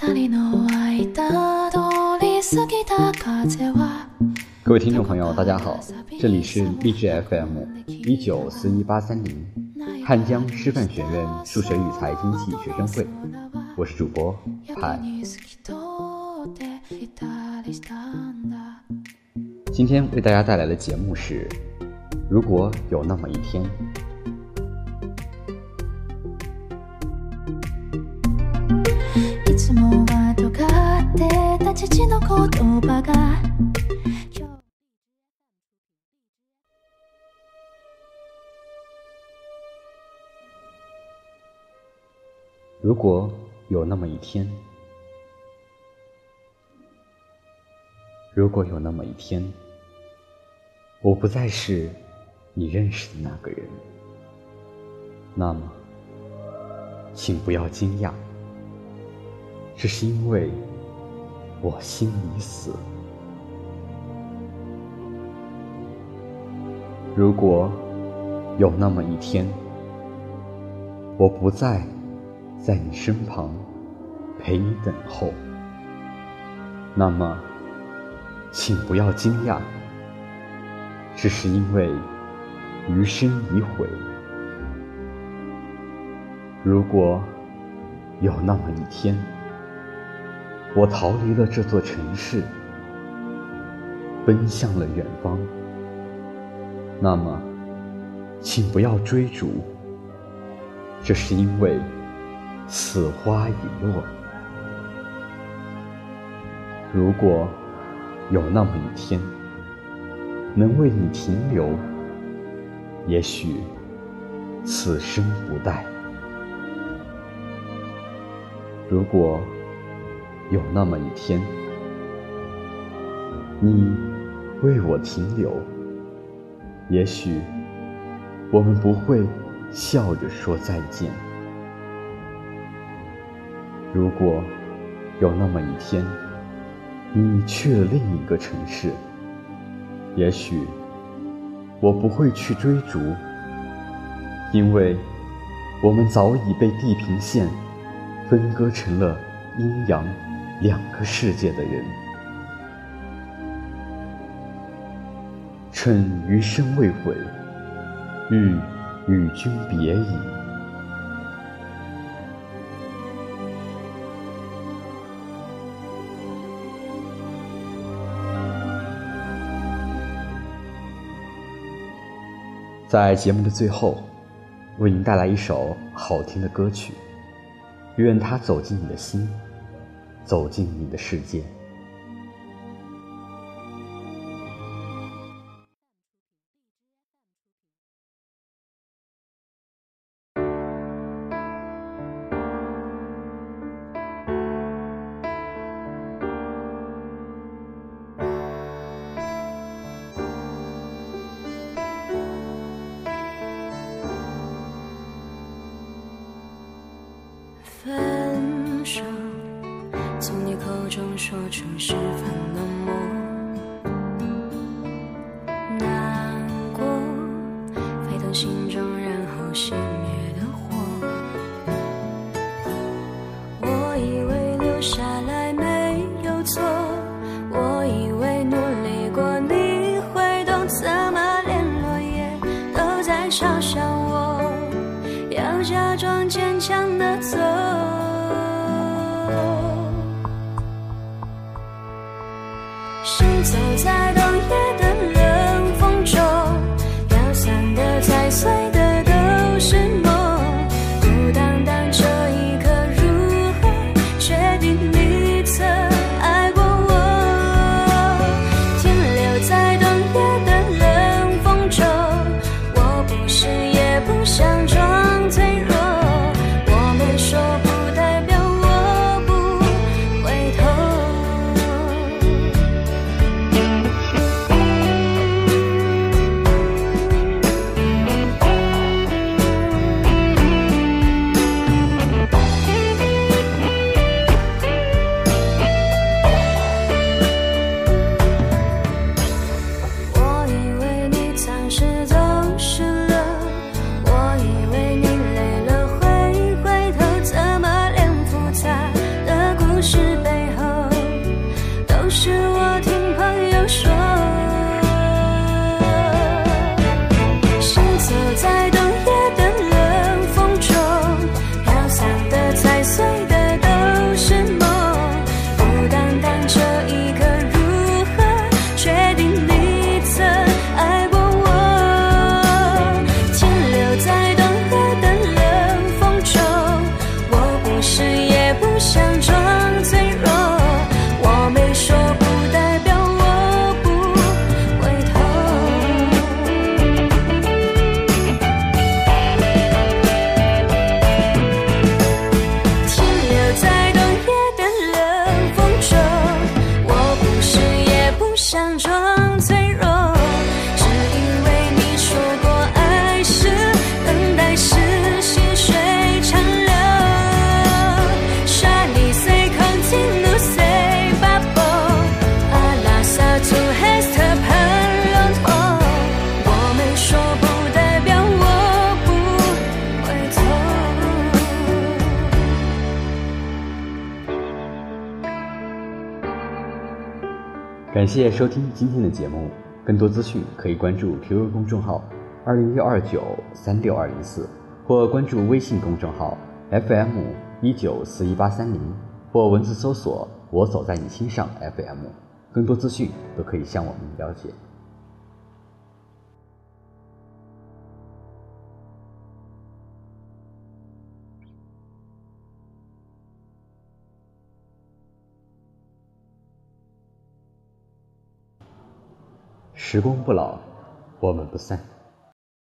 各位听众朋友，大家好，这里是励志 FM 一九四一八三零汉江师范学院数学与财经系学生会，我是主播派。今天为大家带来的节目是：如果有那么一天。如果有那么一天，如果有那么一天，我不再是你认识的那个人，那么，请不要惊讶，只是因为我心已死。如果有那么一天，我不再。在你身旁陪你等候，那么，请不要惊讶，只是因为余生已毁。如果有那么一天，我逃离了这座城市，奔向了远方，那么，请不要追逐，这是因为。此花已落。如果有那么一天，能为你停留，也许此生不待。如果有那么一天，你为我停留，也许我们不会笑着说再见。如果有那么一天，你去了另一个城市，也许我不会去追逐，因为我们早已被地平线分割成了阴阳两个世界的人。趁余生未悔，欲与君别矣。在节目的最后，为您带来一首好听的歌曲，愿它走进你的心，走进你的世界。分手从你口中说出十分冷漠，难过沸腾心中，然后熄灭走山中感谢收听今天的节目，更多资讯可以关注 QQ 公众号二零幺二九三六二零四，或关注微信公众号 FM 一九四一八三零，或文字搜索“我走在你心上 FM”，更多资讯都可以向我们了解。时光不老，我们不散。